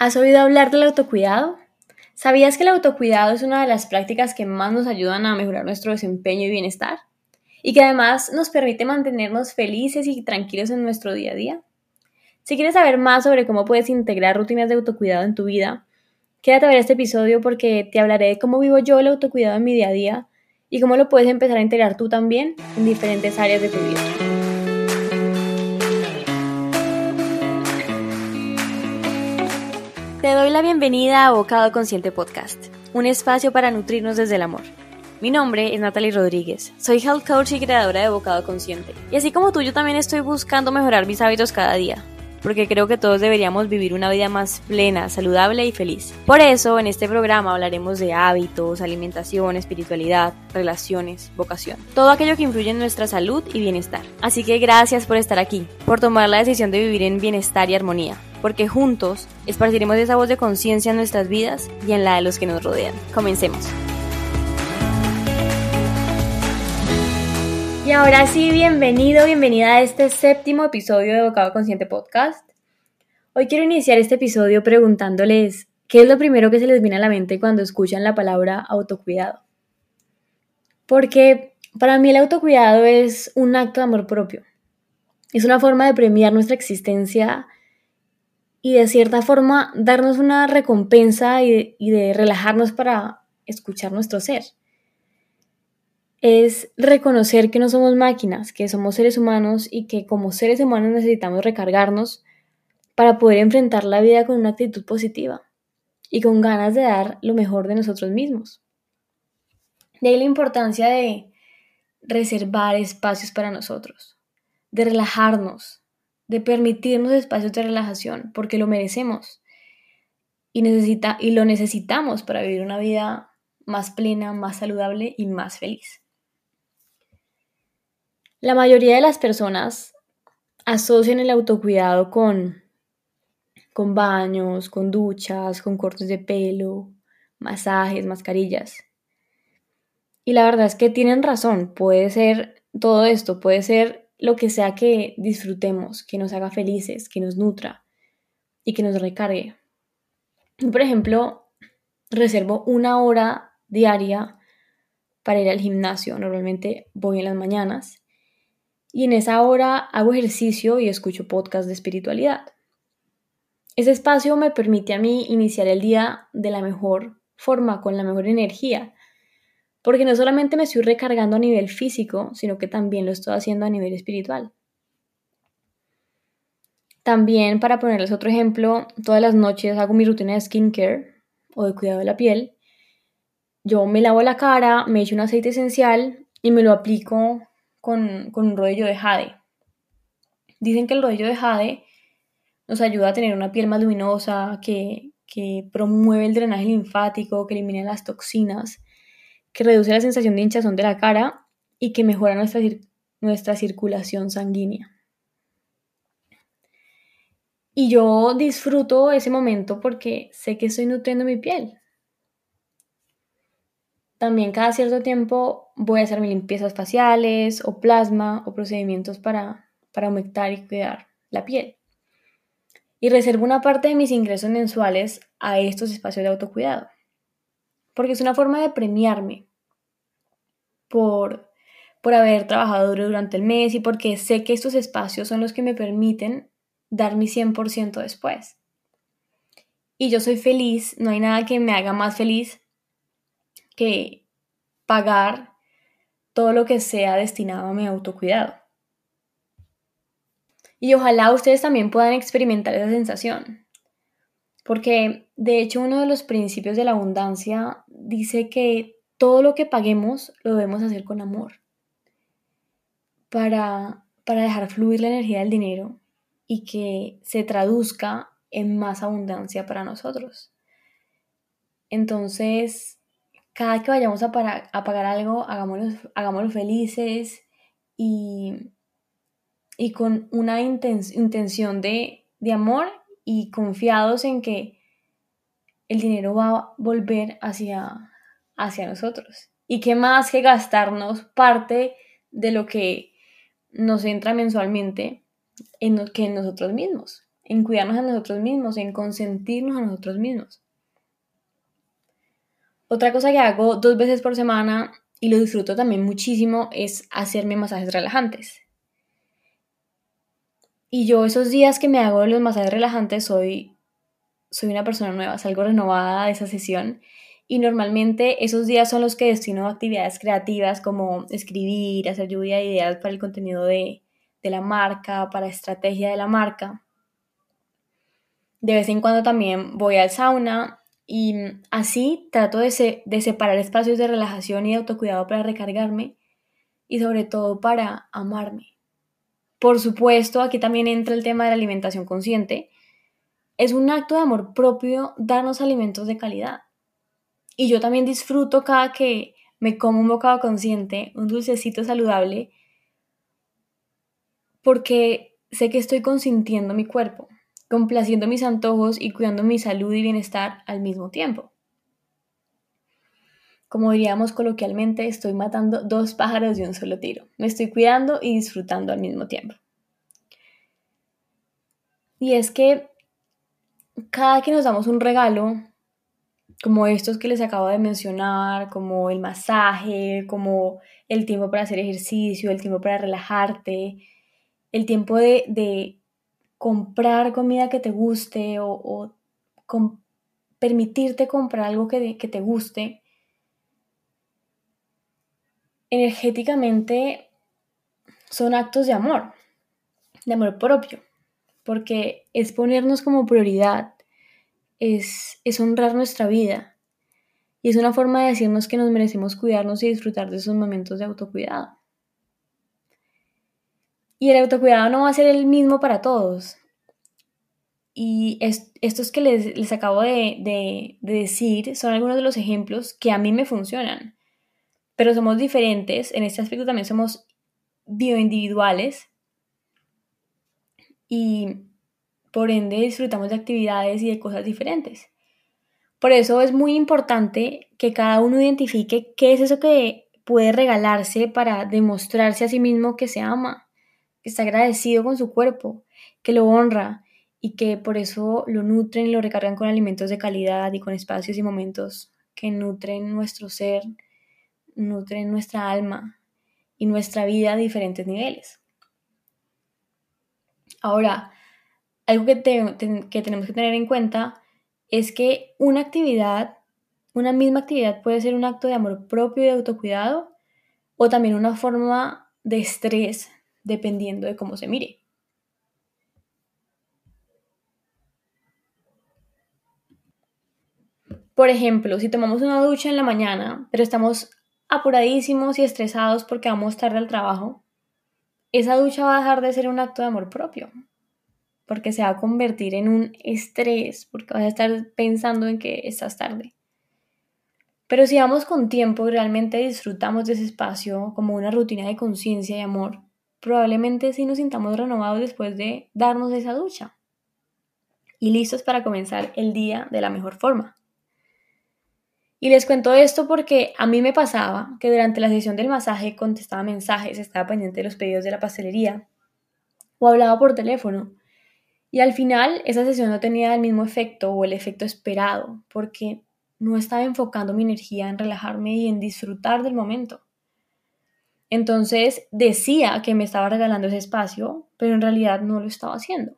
¿Has oído hablar del autocuidado? ¿Sabías que el autocuidado es una de las prácticas que más nos ayudan a mejorar nuestro desempeño y bienestar? Y que además nos permite mantenernos felices y tranquilos en nuestro día a día. Si quieres saber más sobre cómo puedes integrar rutinas de autocuidado en tu vida, quédate a ver este episodio porque te hablaré de cómo vivo yo el autocuidado en mi día a día y cómo lo puedes empezar a integrar tú también en diferentes áreas de tu vida. Te doy la bienvenida a Bocado Consciente Podcast, un espacio para nutrirnos desde el amor. Mi nombre es Natalie Rodríguez, soy health coach y creadora de Bocado Consciente. Y así como tú, yo también estoy buscando mejorar mis hábitos cada día, porque creo que todos deberíamos vivir una vida más plena, saludable y feliz. Por eso, en este programa hablaremos de hábitos, alimentación, espiritualidad, relaciones, vocación, todo aquello que influye en nuestra salud y bienestar. Así que gracias por estar aquí, por tomar la decisión de vivir en bienestar y armonía porque juntos esparciremos esa voz de conciencia en nuestras vidas y en la de los que nos rodean. Comencemos. Y ahora sí, bienvenido, bienvenida a este séptimo episodio de Bocado Consciente Podcast. Hoy quiero iniciar este episodio preguntándoles qué es lo primero que se les viene a la mente cuando escuchan la palabra autocuidado. Porque para mí el autocuidado es un acto de amor propio. Es una forma de premiar nuestra existencia y de cierta forma darnos una recompensa y de, relajarnos para escuchar nuestro ser. Es reconocer que no somos máquinas, que somos seres humanos y que como seres humanos necesitamos recargarnos para poder enfrentar la vida con una actitud positiva y con ganas de dar lo mejor de nosotros mismos. De ahí la importancia de reservar espacios para nosotros, de relajarnos, de permitirnos espacios de relajación, porque lo merecemos y, necesita, y lo necesitamos para vivir una vida más plena, más saludable y más feliz. La mayoría de las personas asocian el autocuidado con, con baños, con duchas, con cortes de pelo, masajes, mascarillas. Y la verdad es que tienen razón, puede ser todo esto, puede ser lo que sea que disfrutemos, que nos haga felices, que nos nutra y que nos recargue. Por ejemplo, reservo una hora diaria para ir al gimnasio. Normalmente voy en las mañanas y en esa hora hago ejercicio y escucho podcast de espiritualidad. Ese espacio me permite a mí iniciar el día de la mejor forma, con la mejor energía, porque no solamente me estoy recargando a nivel físico, sino que también lo estoy haciendo a nivel espiritual. También, para ponerles otro ejemplo, todas las noches hago mi rutina de skincare o de cuidado de la piel. Yo me lavo la cara, me echo un aceite esencial y me lo aplico con, con un rodillo de jade. Dicen que el rodillo de jade nos ayuda a tener una piel más luminosa, que, que promueve el drenaje linfático, que elimina las toxinas que reduce la sensación de hinchazón de la cara y que mejora nuestra, nuestra circulación sanguínea. Y yo disfruto ese momento porque sé que estoy nutriendo mi piel. También cada cierto tiempo voy a hacer mis limpiezas faciales o plasma o procedimientos para, para aumentar y cuidar la piel. Y reservo una parte de mis ingresos mensuales a estos espacios de autocuidado. Porque es una forma de premiarme, por, por haber trabajado duro durante el mes y porque sé que estos espacios son los que me permiten dar mi 100% después. Y yo soy feliz, no hay nada que me haga más feliz que pagar todo lo que sea destinado a mi autocuidado. Y ojalá ustedes también puedan experimentar esa sensación. Porque de hecho uno de los principios de la abundancia dice que todo lo que paguemos lo debemos hacer con amor para, para dejar fluir la energía del dinero y que se traduzca en más abundancia para nosotros. Entonces, cada que vayamos a, pagar algo, hagámoslo, felices y, con una intención de, amor y confiados en que el dinero va a volver hacia, hacia nosotros. Y qué más que gastarnos parte de lo que nos entra mensualmente en, que en nosotros mismos, en cuidarnos a nosotros mismos, en consentirnos a nosotros mismos. Otra cosa que hago dos veces por semana y lo disfruto también muchísimo es hacerme masajes relajantes. Y yo esos días que me hago los masajes relajantes soy, soy una persona nueva, salgo renovada de esa sesión y normalmente esos días son los que destino a actividades creativas como escribir, hacer lluvia de ideas para el contenido de, de la marca, para estrategia de la marca. De vez en cuando también voy al sauna y así trato de, separar espacios de relajación y de autocuidado para recargarme y sobre todo para amarme. Por supuesto, aquí también entra el tema de la alimentación consciente. Es un acto de amor propio darnos alimentos de calidad. Y yo también disfruto cada que me como un bocado consciente, un dulcecito saludable, porque sé que estoy consintiendo mi cuerpo, complaciendo mis antojos y cuidando mi salud y bienestar al mismo tiempo. Como diríamos coloquialmente, estoy matando dos pájaros de un solo tiro. Me estoy cuidando y disfrutando al mismo tiempo. Y es que cada que nos damos un regalo, como estos que les acabo de mencionar, como el masaje, como el tiempo para hacer ejercicio, el tiempo para relajarte, el tiempo de, comprar comida que te guste o, permitirte comprar algo que, te guste, energéticamente son actos de amor, de amor propio, porque es ponernos como prioridad, es, es honrar nuestra vida y es una forma de decirnos que nos merecemos cuidarnos y disfrutar de esos momentos de autocuidado. Y el autocuidado no va a ser el mismo para todos. Y estos que les, acabo de, de, decir son algunos de los ejemplos que a mí me funcionan pero somos diferentes, en este aspecto también somos bioindividuales y por ende disfrutamos de actividades y de cosas diferentes. Por eso es muy importante que cada uno identifique qué es eso que puede regalarse para demostrarse a sí mismo que se ama, que está agradecido con su cuerpo, que lo honra y que por eso lo nutren y lo recargan con alimentos de calidad y con espacios y momentos que nutren nuestro ser, nutren nuestra alma y nuestra vida a diferentes niveles. Ahora, algo que, que tenemos que tener en cuenta es que una actividad, una misma actividad puede ser un acto de amor propio y de autocuidado o también una forma de estrés dependiendo de cómo se mire. Por ejemplo, si tomamos una ducha en la mañana, pero estamos apuradísimos y estresados porque vamos tarde al trabajo, esa ducha va a dejar de ser un acto de amor propio, porque se va a convertir en un estrés, porque vas a estar pensando en que estás tarde. Pero si vamos con tiempo y realmente disfrutamos de ese espacio como una rutina de conciencia y amor, probablemente sí nos sintamos renovados después de darnos esa ducha y listos para comenzar el día de la mejor forma. Y les cuento esto porque a mí me pasaba que durante la sesión del masaje contestaba mensajes, estaba pendiente de los pedidos de la pastelería o hablaba por teléfono. Y al final esa sesión no tenía el mismo efecto o el efecto esperado porque no estaba enfocando mi energía en relajarme y en disfrutar del momento. Entonces decía que me estaba regalando ese espacio, pero en realidad no lo estaba haciendo.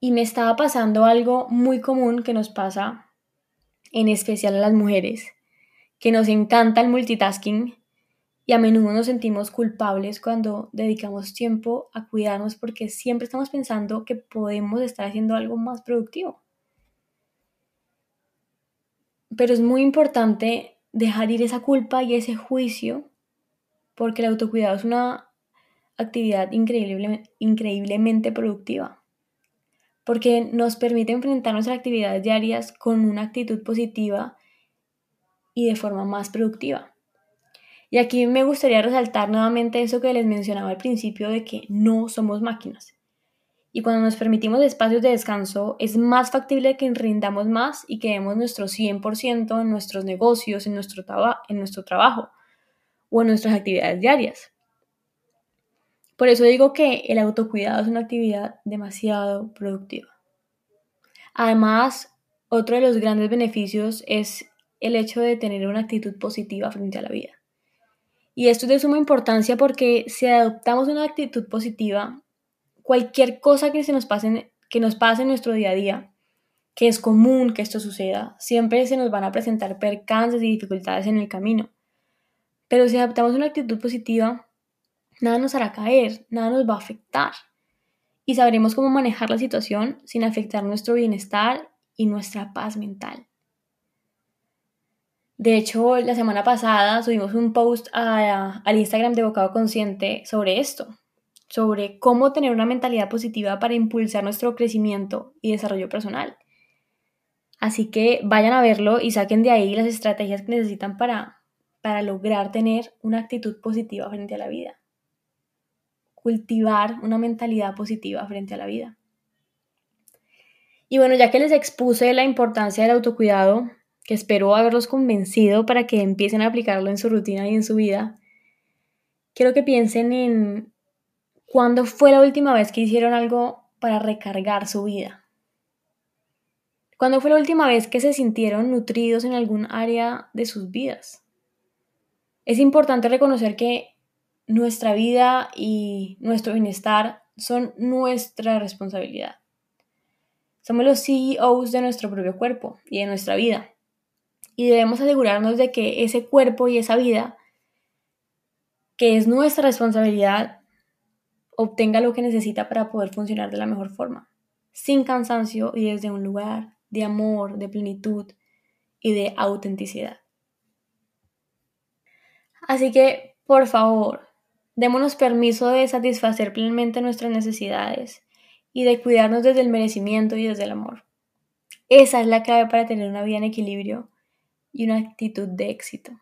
Y me estaba pasando algo muy común que nos pasa en especial a las mujeres, que nos encanta el multitasking y a menudo nos sentimos culpables cuando dedicamos tiempo a cuidarnos porque siempre estamos pensando que podemos estar haciendo algo más productivo. Pero es muy importante dejar ir esa culpa y ese juicio porque el autocuidado es una actividad increíblemente productiva porque nos permite enfrentar nuestras actividades diarias con una actitud positiva y de forma más productiva. Y aquí me gustaría resaltar nuevamente eso que les mencionaba al principio de que no somos máquinas. Y cuando nos permitimos espacios de descanso, es más factible que rindamos más y que demos nuestro 100% en nuestros negocios, en nuestro, en nuestro trabajo o en nuestras actividades diarias. Por eso digo que el autocuidado es una actividad demasiado productiva. Además, otro de los grandes beneficios es el hecho de tener una actitud positiva frente a la vida. Y esto es de suma importancia porque si adoptamos una actitud positiva, cualquier cosa que, se nos, pase, que nos pase en nuestro día a día, que es común que esto suceda, siempre se nos van a presentar percances y dificultades en el camino. Pero si adoptamos una actitud positiva, nada nos hará caer, nada nos va a afectar. Y sabremos cómo manejar la situación sin afectar nuestro bienestar y nuestra paz mental. De hecho, la semana pasada subimos un post al Instagram de Bocado Consciente sobre esto, sobre cómo tener una mentalidad positiva para impulsar nuestro crecimiento y desarrollo personal. Así que vayan a verlo y saquen de ahí las estrategias que necesitan para, para lograr tener una actitud positiva frente a la vida. Cultivar una mentalidad positiva frente a la vida. Y bueno, ya que les expuse la importancia del autocuidado, que espero haberlos convencido para que empiecen a aplicarlo en su rutina y en su vida, quiero que piensen en cuándo fue la última vez que hicieron algo para recargar su vida. ¿Cuándo fue la última vez que se sintieron nutridos en algún área de sus vidas? Es importante reconocer que nuestra vida y nuestro bienestar son nuestra responsabilidad. Somos los CEOs de nuestro propio cuerpo y de nuestra vida y debemos asegurarnos de que ese cuerpo y esa vida, que es nuestra responsabilidad, obtenga lo que necesita para poder funcionar de la mejor forma, sin cansancio y desde un lugar de amor, de plenitud y de autenticidad. Así que, por favor, démonos permiso de satisfacer plenamente nuestras necesidades y de cuidarnos desde el merecimiento y desde el amor. Esa es la clave para tener una vida en equilibrio y una actitud de éxito.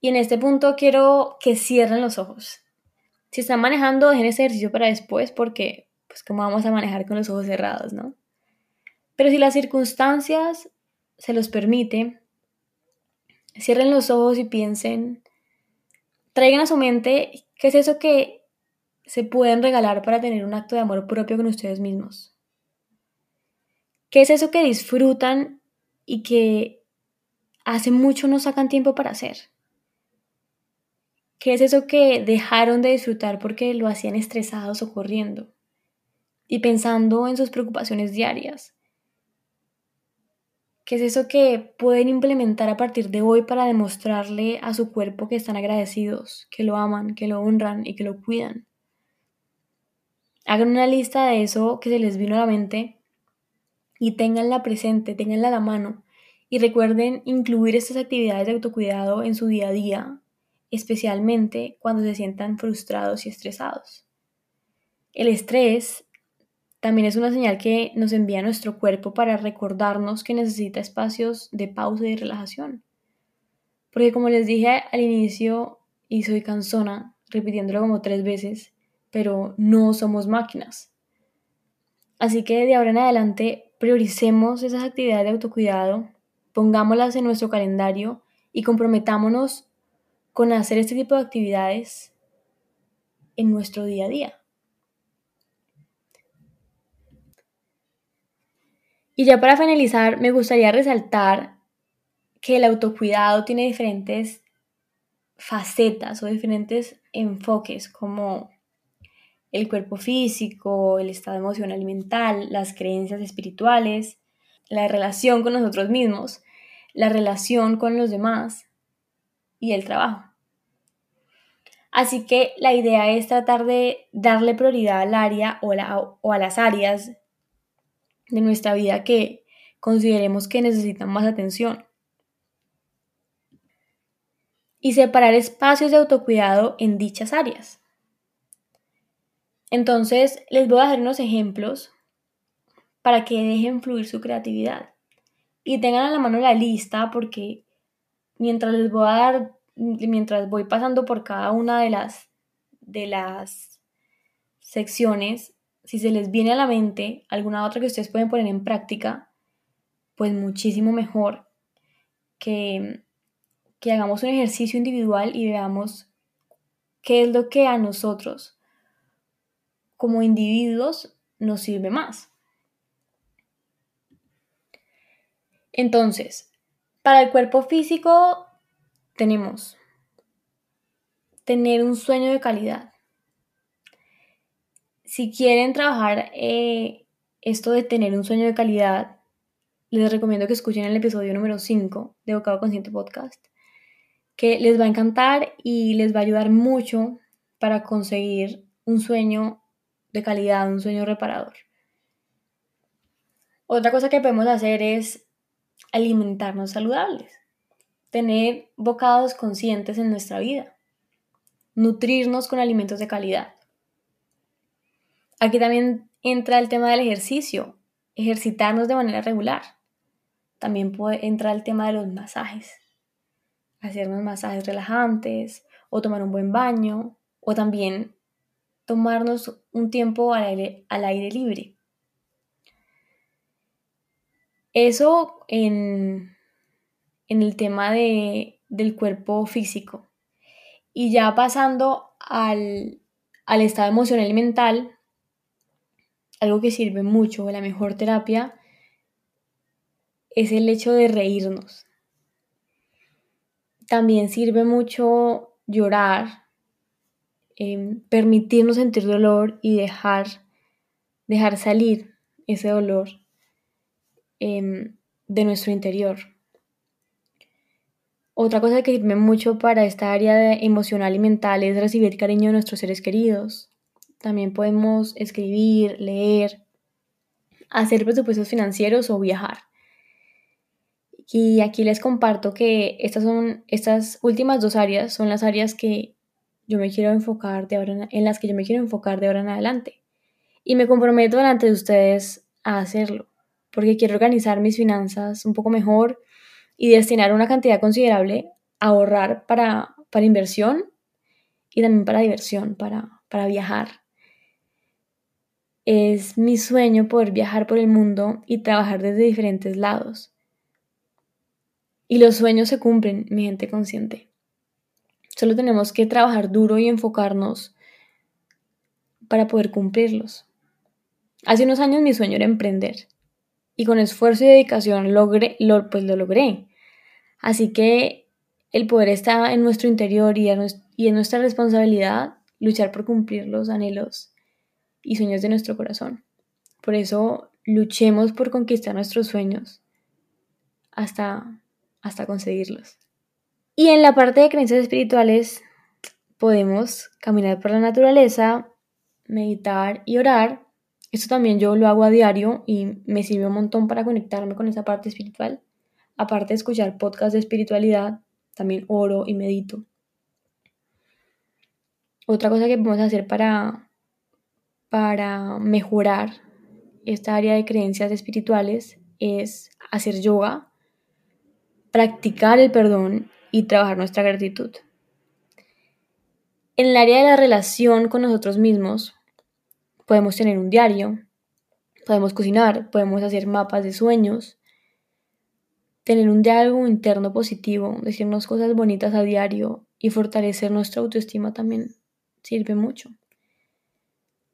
Y en este punto quiero que cierren los ojos. Si están manejando, dejen ese ejercicio para después porque, pues, ¿cómo vamos a manejar con los ojos cerrados, no? Pero si las circunstancias se los permite, cierren los ojos y piensen, traigan a su mente qué es eso que se pueden regalar para tener un acto de amor propio con ustedes mismos. ¿Qué es eso que disfrutan y que hace mucho no sacan tiempo para hacer. ¿Qué es eso que dejaron de disfrutar porque lo hacían estresados o corriendo? Y pensando en sus preocupaciones diarias. ¿Qué es eso que pueden implementar a partir de hoy para demostrarle a su cuerpo que están agradecidos, que lo aman, que lo honran y que lo cuidan? Hagan una lista de eso que se les vino a la mente y ténganla presente, ténganla a la mano y recuerden incluir estas actividades de autocuidado en su día a día, especialmente cuando se sientan frustrados y estresados. El estrés también es una señal que nos envía nuestro cuerpo para recordarnos que necesita espacios de pausa y relajación. Porque como les dije al inicio, y soy cansona, repitiéndolo como tres veces, pero no somos máquinas. Así que de ahora en adelante prioricemos esas actividades de autocuidado, pongámoslas en nuestro calendario y comprometámonos con hacer este tipo de actividades en nuestro día a día. Y ya para finalizar, me gustaría resaltar que el autocuidado tiene diferentes facetas o diferentes enfoques, como el cuerpo físico, el estado emocional y mental, las creencias espirituales, la relación con nosotros mismos, la relación con los demás y el trabajo. Así que la idea es tratar de darle prioridad al área o, a las áreas de nuestra vida que consideremos que necesitan más atención. Y separar espacios de autocuidado en dichas áreas. Entonces, les voy a dar unos ejemplos para que dejen fluir su creatividad. Y tengan a la mano la lista porque mientras les voy a dar, mientras voy pasando por cada una de las, de las secciones, si se les viene a la mente alguna otra que ustedes pueden poner en práctica, pues muchísimo mejor que, que hagamos un ejercicio individual y veamos qué es lo que a nosotros como individuos nos sirve más. Entonces, para el cuerpo físico tenemos tener un sueño de calidad. Si quieren trabajar eh, esto de tener un sueño de calidad, les recomiendo que escuchen el episodio número 5 de Bocado Consciente Podcast, que les va a encantar y les va a ayudar mucho para conseguir un sueño de calidad, un sueño reparador. Otra cosa que podemos hacer es alimentarnos saludables, tener bocados conscientes en nuestra vida, nutrirnos con alimentos de calidad. Aquí también entra el tema del ejercicio, ejercitarnos de manera regular. También puede entrar el tema de los masajes, hacernos masajes relajantes o tomar un buen baño o también tomarnos un tiempo al aire, al aire libre. Eso en, en el tema de, del cuerpo físico. Y ya pasando al, al estado emocional y mental, algo que sirve mucho, la mejor terapia, es el hecho de reírnos. También sirve mucho llorar, em, permitirnos sentir dolor y dejar, dejar salir ese dolor em, de nuestro interior. Otra cosa que sirve mucho para esta área emocional y mental es recibir cariño de nuestros seres queridos. También podemos escribir, leer, hacer presupuestos financieros o viajar. Y aquí les comparto que estas son estas últimas dos áreas son las áreas que yo me quiero enfocar de ahora en, las que yo me quiero enfocar de ahora en adelante. Y me comprometo delante de ustedes a hacerlo, porque quiero organizar mis finanzas un poco mejor y destinar una cantidad considerable a ahorrar para, para inversión y también para diversión, para, para viajar. Es mi sueño poder viajar por el mundo y trabajar desde diferentes lados. Y los sueños se cumplen, mi gente consciente. Solo tenemos que trabajar duro y enfocarnos para poder cumplirlos. Hace unos años mi sueño era emprender y con esfuerzo y dedicación logré, lo, pues lo logré. Así que el poder está en nuestro interior y, y en nuestra responsabilidad luchar por cumplir los anhelos y sueños de nuestro corazón. Por eso luchemos por conquistar nuestros sueños hasta, hasta conseguirlos. Y en la parte de creencias espirituales podemos caminar por la naturaleza, meditar y orar. Esto también yo lo hago a diario y me sirve un montón para conectarme con esa parte espiritual. Aparte de escuchar podcasts de espiritualidad, también oro y medito. Otra cosa que podemos hacer para para mejorar esta área de creencias espirituales es hacer yoga, practicar el perdón y trabajar nuestra gratitud. En el área de la relación con nosotros mismos, podemos tener un diario, podemos cocinar, podemos hacer mapas de sueños, tener un diálogo interno positivo, decirnos cosas bonitas a diario y fortalecer nuestra autoestima también sirve mucho.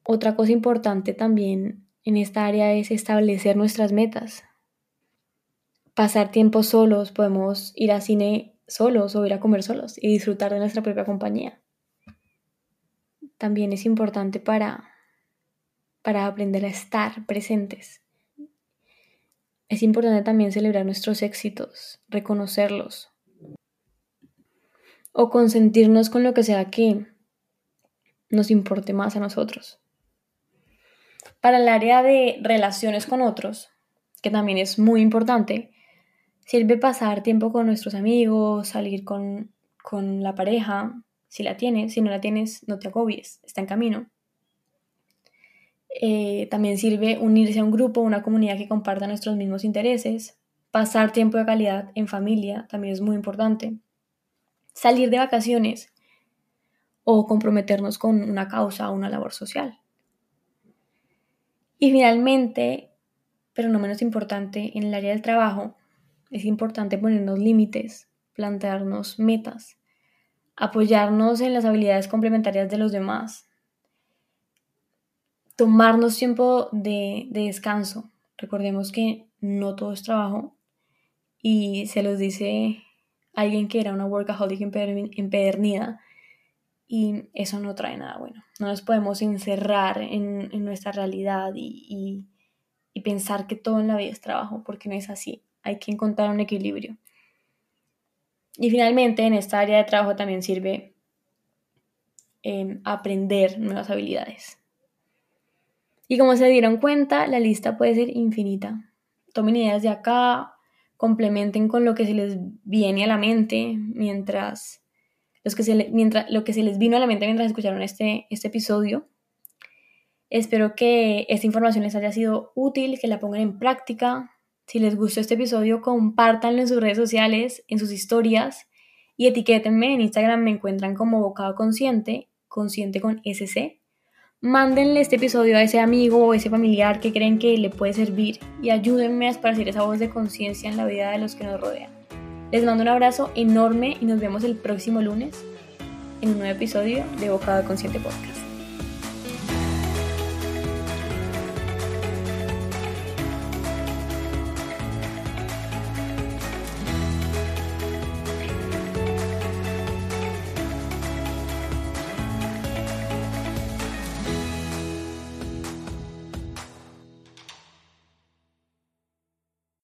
Otra cosa importante también en esta área es establecer nuestras metas. Pasar tiempo solos, podemos ir al cine solos o ir a comer solos y disfrutar de nuestra propia compañía. También es importante para, para aprender a estar presentes. Es importante también celebrar nuestros éxitos, reconocerlos o consentirnos con lo que sea que nos importe más a nosotros. Para el área de relaciones con otros, que también es muy importante, sirve pasar tiempo con nuestros amigos, salir con, la pareja, si la tienes, si no la tienes, no te agobies, está en camino. Eh, también sirve unirse a un grupo, una comunidad que comparta nuestros mismos intereses. Pasar tiempo de calidad en familia también es muy importante. Salir de vacaciones o comprometernos con una causa o una labor social. Y finalmente, pero no menos importante, en el área del trabajo, es importante ponernos límites, plantearnos metas, apoyarnos en las habilidades complementarias de los demás, tomarnos tiempo de, descanso. Recordemos que no todo es trabajo y se los dice alguien que era una workaholic empedernida y eso no trae nada bueno. No nos podemos encerrar en, nuestra realidad y, pensar que todo en la vida es trabajo, porque no es así. Hay que encontrar un equilibrio. Y finalmente, en esta área de trabajo también sirve em, aprender nuevas habilidades. Y como se dieron cuenta, la lista puede ser infinita. Tomen ideas de acá, complementen con lo que se les viene a la mente mientras los que se mientras, lo que se les vino a la mente mientras escucharon este, este episodio. Espero que esta información les haya sido útil, que la pongan en práctica. Si les gustó este episodio, compártanlo en sus redes sociales, en sus historias y etiquétenme. En Instagram me encuentran como Bocado Consciente, consciente con SC. Mándenle este episodio a ese amigo o ese familiar que creen que le puede servir y ayúdenme a esparcir esa voz de conciencia en la vida de los que nos rodean. Les mando un abrazo enorme y nos vemos el próximo lunes en un nuevo episodio de Bocado Consciente Podcast.